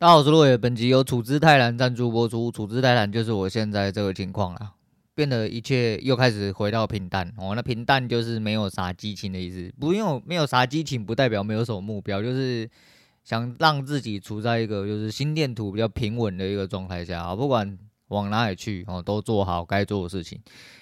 大家好，我是落叶。本集由处之泰然赞助播出。处之泰然就是我现在这个情况啦，变得一切又开始回到平淡哦。那平淡就是没有啥激情的意思，不用没有啥激情，不代表没有什么目标，就是想让自己处在一个就是心电图比较平稳的一个状态下啊，不管往哪里去哦，都做好该做的事情。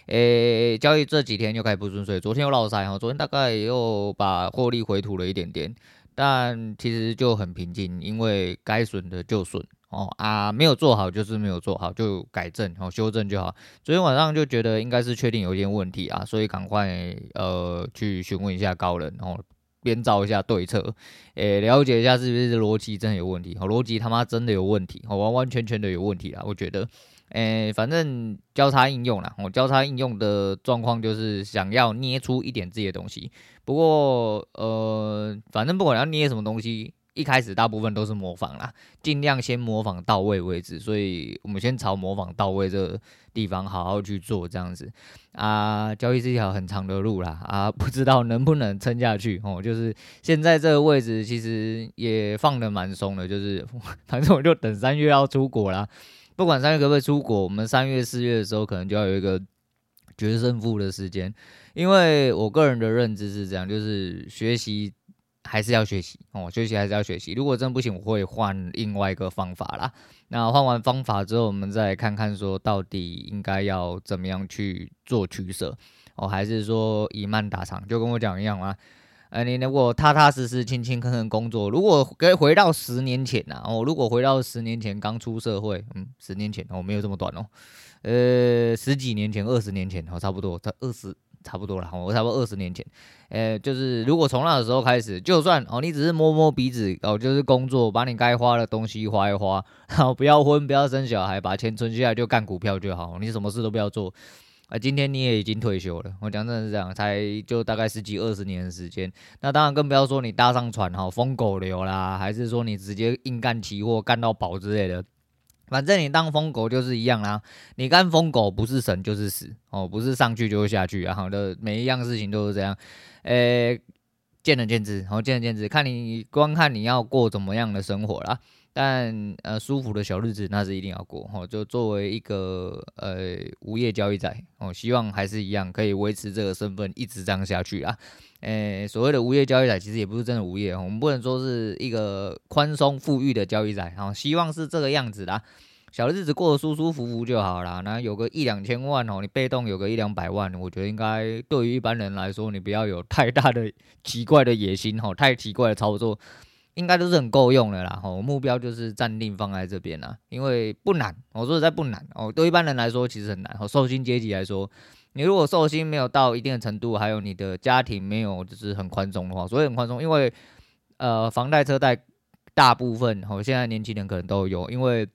诶，交易这几天又开始不顺遂，昨天又落赛哦，昨天大概又把获利回吐了一点点。但其实就很平静，因为该损的就损哦啊，没有做好就是没有做好，就改正哦，修正就好。昨天晚上就觉得应该是确定有一点问题啊，所以赶快呃去询问一下高人哦，编造一下对策，诶、了解一下是不是逻辑真的有问题哦，逻辑他妈真的有问题哦，完完全全的有问题啦，我觉得。诶、反正交叉应用啦，我交叉应用的状况就是想要捏出一点自己的东西。不过，呃，反正不管要捏什么东西，一开始大部分都是模仿啦，尽量先模仿到位为止。所以我们先朝模仿到位这个地方好好去做，这样子啊。交易是一条很长的路啦，啊，不知道能不能撑下去哦。就是现在这个位置其实也放得蛮松的，就是 反正我就等三月要出国啦。不管三月可不可以出国，我们三月、四月的时候可能就要有一个决胜负的时间，因为我个人的认知是这样，就是学习还是要学习哦，学习还是要学习。如果真不行，我会换另外一个方法啦。那换完方法之后，我们再看看说到底应该要怎么样去做取舍哦，还是说以慢打长，就跟我讲一样啊。呃，你如果踏踏实实、勤勤恳恳工作，如果可以回到十年前呐，哦，如果回到十年前刚出社会，嗯，十年前哦，没有这么短哦，呃，十几年前、二十年前哦，差不多，在二十差不多了，我差不多二十年前，呃，就是如果从那个时候开始，就算哦，你只是摸摸鼻子哦，就是工作，把你该花的东西花一花，然后不要婚，不要生小孩，把钱存下来就干股票就好，你什么事都不要做。啊，今天你也已经退休了，我讲真的是这样，才就大概十几二十年的时间，那当然更不要说你搭上船哈，疯狗流啦，还是说你直接硬干期货干到饱之类的，反正你当疯狗就是一样啦，你干疯狗不是神就是死哦，不是上去就是下去啊，好的，每一样事情都是这样，诶、见仁见智，好，见仁见智，看你光看你要过怎么样的生活啦。但呃，舒服的小日子那是一定要过哦。就作为一个呃无业交易仔哦，希望还是一样可以维持这个身份，一直这样下去啊。诶、所谓的无业交易仔，其实也不是真的无业，我们不能说是一个宽松富裕的交易仔啊。希望是这个样子啦，小日子过得舒舒服服就好啦。那有个一两千万哦，你被动有个一两百万，我觉得应该对于一般人来说，你不要有太大的奇怪的野心哦，太奇怪的操作。应该都是很够用的啦，吼，目标就是暂定放在这边啦，因为不难，我说实在不难哦，对一般人来说其实很难，哦，受薪阶级来说，你如果受薪没有到一定的程度，还有你的家庭没有就是很宽松的话，所以很宽松，因为呃，房贷车贷大部分哦，现在年轻人可能都有，因为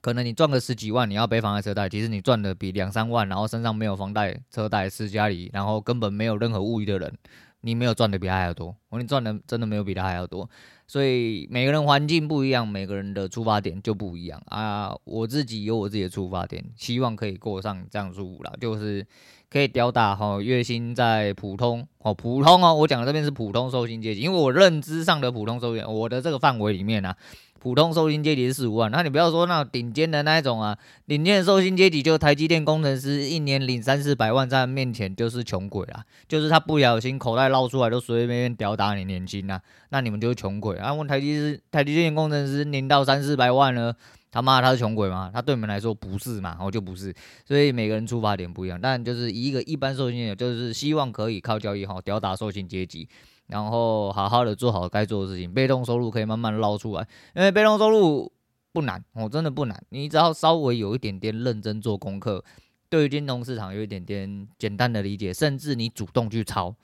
可能你赚个十几万，你要背房贷车贷，其实你赚的比两三万，然后身上没有房贷车贷，是家里然后根本没有任何物欲的人，你没有赚的比他还要多，我你赚的真的没有比他还要多。所以每个人环境不一样，每个人的出发点就不一样啊。我自己有我自己的出发点，希望可以过上这样舒服啦，就是可以吊打哈月薪在普通哦，普通哦，我讲的这边是普通受薪阶级，因为我认知上的普通受薪，我的这个范围里面啊。普通受薪阶级是四五万，那你不要说那顶尖的那一种啊，顶尖的受薪阶级就台积电工程师，一年领三四百万，在他面前就是穷鬼啦，就是他不小心口袋捞出来都随随便便吊打你年薪呐，那你们就是穷鬼啊。问台积是台积电工程师领到三四百万呢，他妈他是穷鬼吗？他对你们来说不是嘛，我就不是，所以每个人出发点不一样，但就是一个一般受薪阶级，就是希望可以靠交易哈吊打受薪阶级。然后好好的做好该做的事情，被动收入可以慢慢捞出来，因为被动收入不难，我，真的不难，你只要稍微有一点点认真做功课，对于金融市场有一点点简单的理解，甚至你主动去抄。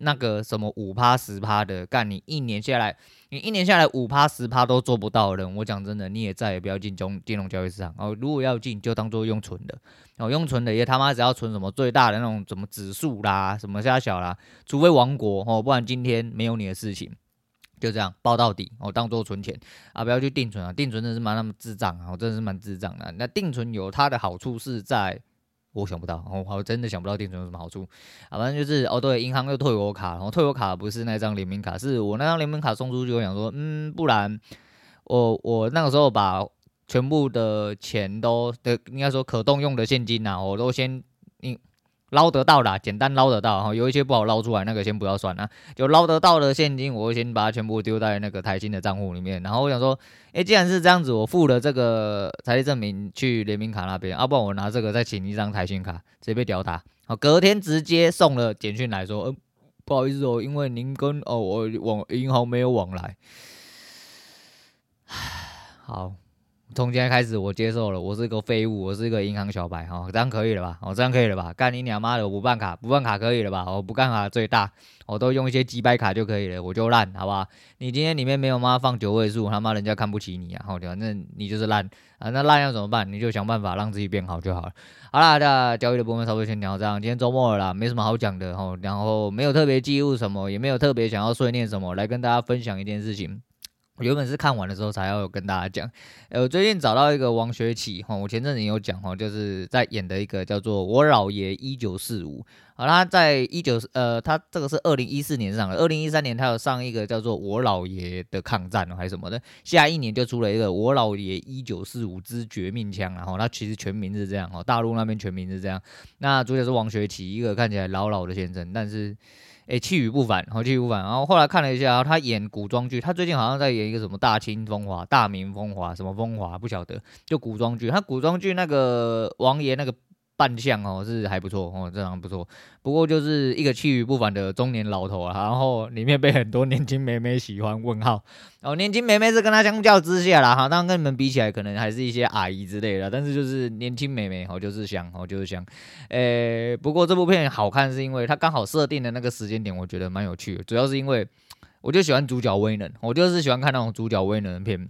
那个什么五趴十趴的干，你一年下来，你一年下来五趴十趴都做不到的人，我讲真的，你也再也不要进中金融交易市场哦。如果要进，就当做用存的哦，用存的也他妈只要存什么最大的那种什么指数啦，什么虾小啦，除非亡国哦，不然今天没有你的事情，就这样抱到底哦，当做存钱啊，不要去定存啊，定存真的是蛮那么智障啊，我真的是蛮智障的。那定存有它的好处是在。我想不到，我我真的想不到定存有什么好处啊！反正就是哦，对，银行又退我卡，然后退我卡不是那张联名卡，是我那张联名卡送出去，我想说，嗯，不然我我那个时候把全部的钱都的应该说可动用的现金呐、我都先你捞得到啦，简单捞得到哈，有一些不好捞出来，那个先不要算啊，就捞得到的现金，我先把它全部丢在那个台新的账户里面。然后我想说，哎，既然是这样子，我付了这个财力证明去联名卡那边，要、啊、不然我拿这个再请一张台新卡，直接被吊打。好，隔天直接送了简讯来说，嗯，不好意思哦，因为您跟哦我往银行没有往来。好。从今天开始，我接受了，我是个废物，我是一个银行小白，哈，这样可以了吧？哦，这样可以了吧？干你娘妈的，我不办卡，不办卡可以了吧？我不办卡最大，我都用一些几百卡就可以了，我就烂，好吧？你今天里面没有妈放九位数，他妈人家看不起你啊！好，反正你就是烂啊，那烂要怎么办？你就想办法让自己变好就好了。好啦，那交易的部分差不多先聊这样，今天周末了啦，没什么好讲的哈，然后没有特别记录什么，也没有特别想要碎念什么，来跟大家分享一件事情。原本是看完的时候才要跟大家讲，呃，我最近找到一个王学圻哈，我前阵子有讲哈，就是在演的一个叫做《我老爷一九四五》，好，他在一九呃，他这个是二零一四年上的，二零一三年他有上一个叫做《我老爷的抗战》还是什么的，下一年就出了一个《我老爷一九四五之绝命枪》，然后他其实全名是这样哦，大陆那边全名是这样，那主角是王学圻，一个看起来老老的先生，但是。诶，气宇不凡，好气宇不凡。然后后来看了一下，他演古装剧，他最近好像在演一个什么大清风华、大明风华，什么风华不晓得，就古装剧。他古装剧那个王爷那个。扮相哦是还不错哦，这张不错。不过就是一个气宇不凡的中年老头啊，然后里面被很多年轻妹妹喜欢。问号哦，年轻妹妹是跟他相较之下啦哈，当然跟你们比起来，可能还是一些阿姨之类的。但是就是年轻妹妹哦，就是香哦，就是香。诶，不过这部片好看是因为它刚好设定的那个时间点，我觉得蛮有趣的。主要是因为我就喜欢主角威能，我就是喜欢看那种主角威能的片。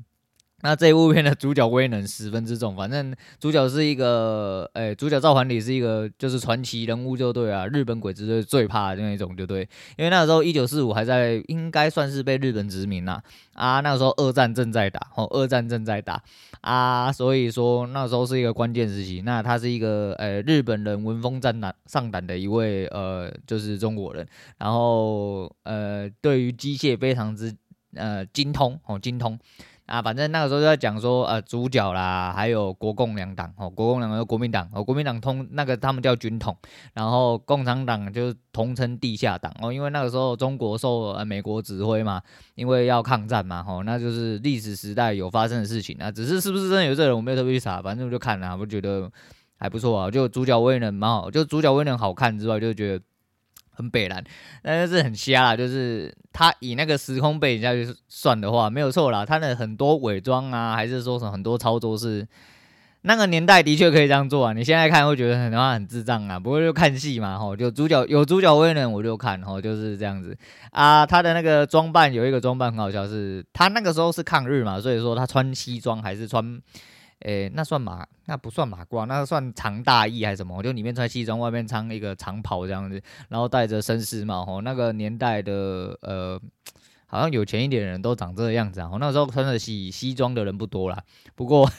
那这一部片的主角威能十分之重，反正主角是一个，诶、主角赵桓李是一个就是传奇人物就对啊，日本鬼子最最怕的那种就对，因为那时候一九四五还在，应该算是被日本殖民呐，啊，那个时候二战正在打，哦，二战正在打，啊，所以说那时候是一个关键时期，那他是一个，诶、日本人闻风战胆上胆的一位，呃，就是中国人，然后，呃，对于机械非常之，呃，精通，哦，精通。啊，反正那个时候就在讲说，呃，主角啦，还有国共两党，哦，国共两党，国民党，哦，国民党通那个他们叫军统，然后共产党就统称地下党，哦，因为那个时候中国受呃美国指挥嘛，因为要抗战嘛，哦，那就是历史时代有发生的事情啊，只是是不是真的有这个人，我没有特别去查，反正我就看了，我觉得还不错啊，就主角威能蛮好，就主角威能好看之外，就觉得。很北蓝，但是很瞎啦，就是他以那个时空背景下去算的话，没有错啦。他的很多伪装啊，还是说什么很多操作是那个年代的确可以这样做啊。你现在看会觉得很多很智障啊，不过就看戏嘛，吼，就主角有主角威能我就看，吼，就是这样子啊。他的那个装扮有一个装扮很好笑，是他那个时候是抗日嘛，所以说他穿西装还是穿。诶、那算马，那不算马褂，那算长大衣还是什么？就里面穿西装，外面穿一个长袍这样子，然后戴着绅士帽。吼，那个年代的，呃，好像有钱一点的人都长这个样子啊。那时候穿的西西装的人不多啦，不过。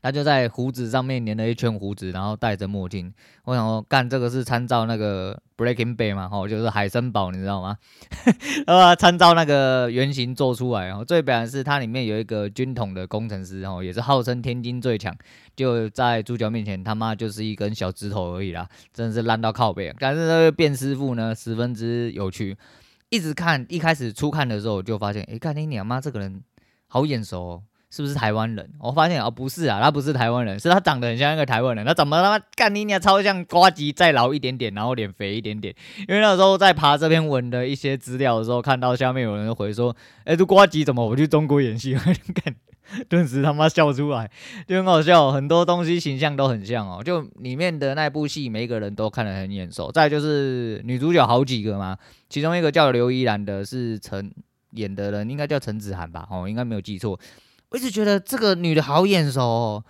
他就在胡子上面粘了一圈胡子，然后戴着墨镜。我想说，干这个是参照那个 Breaking Bad 嘛，吼，就是海森堡，你知道吗？然后参照那个原型做出来。哦，最表的是它里面有一个军统的工程师，哦，也是号称天津最强，就在主角面前他妈就是一根小指头而已啦，真的是烂到靠北。但是那个卞师傅呢，十分之有趣。一直看，一开始初看的时候就发现，哎，干你娘妈这个人好眼熟哦。是不是台湾人？我发现哦，不是啊，他不是台湾人，是他长得很像一个台湾人。他怎么他妈干你娘超像瓜吉再老一点点，然后脸肥一点点。因为那时候在爬这篇文的一些资料的时候，看到下面有人回说：“哎，这瓜吉怎么我去中国演戏？” 干，顿时他妈笑出来，就很好笑。很多东西形象都很像哦，就里面的那部戏，每一个人都看得很眼熟。再就是女主角好几个嘛，其中一个叫刘依兰的是陈演的人，应该叫陈子涵吧？哦，应该没有记错。我一直觉得这个女的好眼熟哦，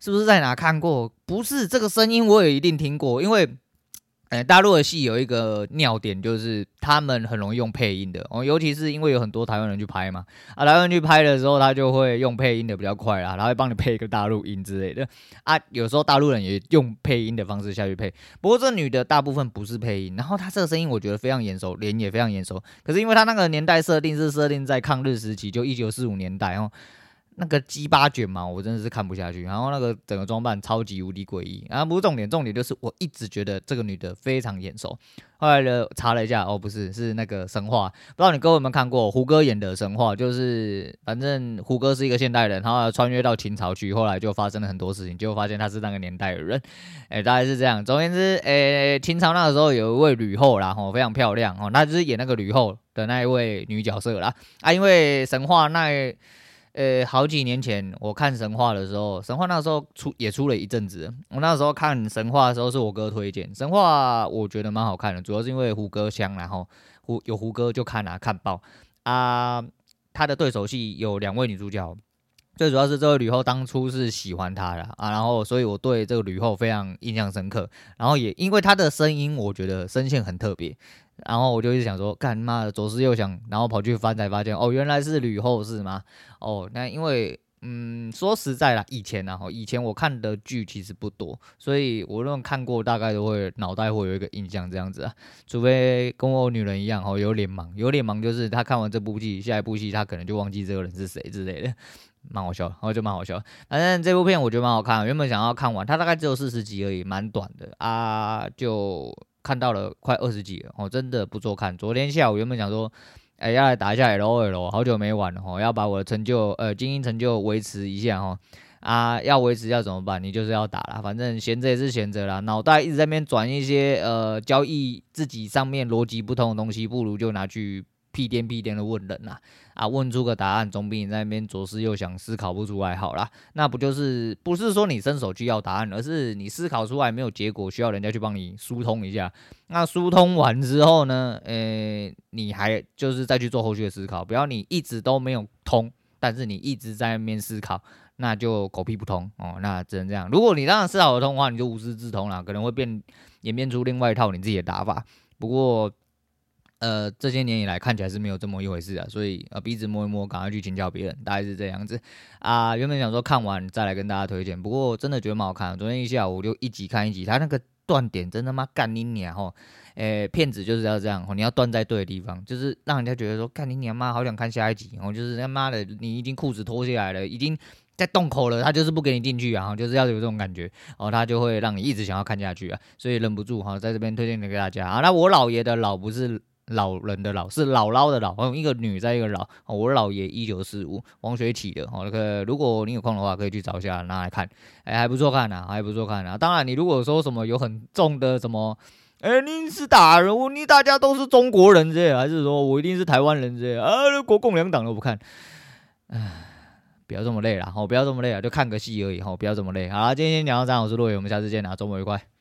是不是在哪看过？不是，这个声音我也一定听过，因为哎，大陆的戏有一个尿点，就是他们很容易用配音的哦，尤其是因为有很多台湾人去拍嘛，啊，台湾人去拍的时候，他就会用配音的比较快啦，他会帮你配一个大陆音之类的啊，有时候大陆人也用配音的方式下去配，不过这女的大部分不是配音，然后她这个声音我觉得非常眼熟，脸也非常眼熟，可是因为她那个年代设定是设定在抗日时期，就一九四五年代哦。那个鸡巴卷毛，我真的是看不下去。然后那个整个装扮超级无敌诡异。然后不是重点，重点就是我一直觉得这个女的非常眼熟。后来呢，查了一下，哦，不是，是那个神话。不知道你各位有没有看过胡歌演的神话？就是反正胡歌是一个现代人，然后穿越到秦朝去，后来就发生了很多事情，就发现他是那个年代的人。哎，大概是这样。总而言之，哎，秦朝那个时候有一位吕后啦，吼，非常漂亮哦，那就是演那个吕后的那一位女角色啦。啊，因为神话那。呃，好几年前我看神话的时候，神话那时候出也出了一阵子。我那时候看神话的时候是我哥推荐神话，我觉得蛮好看的，主要是因为胡歌香，然后胡有胡歌就看啊看爆啊。他的对手戏有两位女主角，最主要是这位吕后当初是喜欢他的啊，然后所以我对这个吕后非常印象深刻。然后也因为他的声音，我觉得声线很特别。然后我就一直想说，干妈左思右想，然后跑去翻才发现，哦，原来是吕后是吗？哦，那因为，嗯，说实在啦，以前呢，以前我看的剧其实不多，所以我论看过，大概都会脑袋会有一个印象这样子啊，除非跟我女人一样，哦，有脸盲，有脸盲就是她看完这部剧，下一部戏她可能就忘记这个人是谁之类的，蛮好笑，然后就蛮好笑。反正这部片我觉得蛮好看，原本想要看完，它大概只有四十集而已，蛮短的啊，就。看到了快二十集了哦，真的不错看。昨天下午原本想说，哎、要来打一下 LOL，好久没玩了哦，要把我的成就呃精英成就维持一下哦。啊，要维持要怎么办？你就是要打了，反正闲着也是闲着啦，脑袋一直在那边转一些呃交易自己上面逻辑不通的东西，不如就拿去。屁颠屁颠的问人呐，啊，啊，问出个答案总比你在那边左思右想思考不出来好啦。那不就是不是说你伸手去要答案，而是你思考出来没有结果，需要人家去帮你疏通一下。那疏通完之后呢，呃、你还就是再去做后续的思考。不要你一直都没有通，但是你一直在那边思考，那就狗屁不通哦。那只能这样。如果你当然思考得通的话，你就无师自通了，可能会变演变出另外一套你自己的打法。不过。呃，这些年以来看起来是没有这么一回事啊，所以呃鼻子摸一摸，赶快去请教别人，大概是这样子啊。原本想说看完再来跟大家推荐，不过真的觉得蛮好看。昨天一下午就一集看一集，他那个断点真的妈干你娘吼！诶，骗子就是要这样，你要断在对的地方，就是让人家觉得说干你娘妈，好想看下一集。然后就是他妈的，你已经裤子脱下来了，已经在洞口了，他就是不给你进去啊，就是要有这种感觉，然后他就会让你一直想要看下去啊，所以忍不住哈，在这边推荐给大家啊。那我姥爷的老不是。老人的老是姥姥的姥，一个女在一个老。我姥爷一九四五，王学启的。哦，那个如果你有空的话，可以去找一下拿来看，哎，还不错看呐，还不错看呐。当然，你如果说什么有很重的什么，哎，你是大人，你大家都是中国人这样，还是说我一定是台湾人这样啊？国共两党都不看，唉，不要这么累了，哦，不要这么累了，就看个戏而已，哦，不要这么累。好了，今天先聊到这，我是洛伟，我们下次见啊，周末愉快。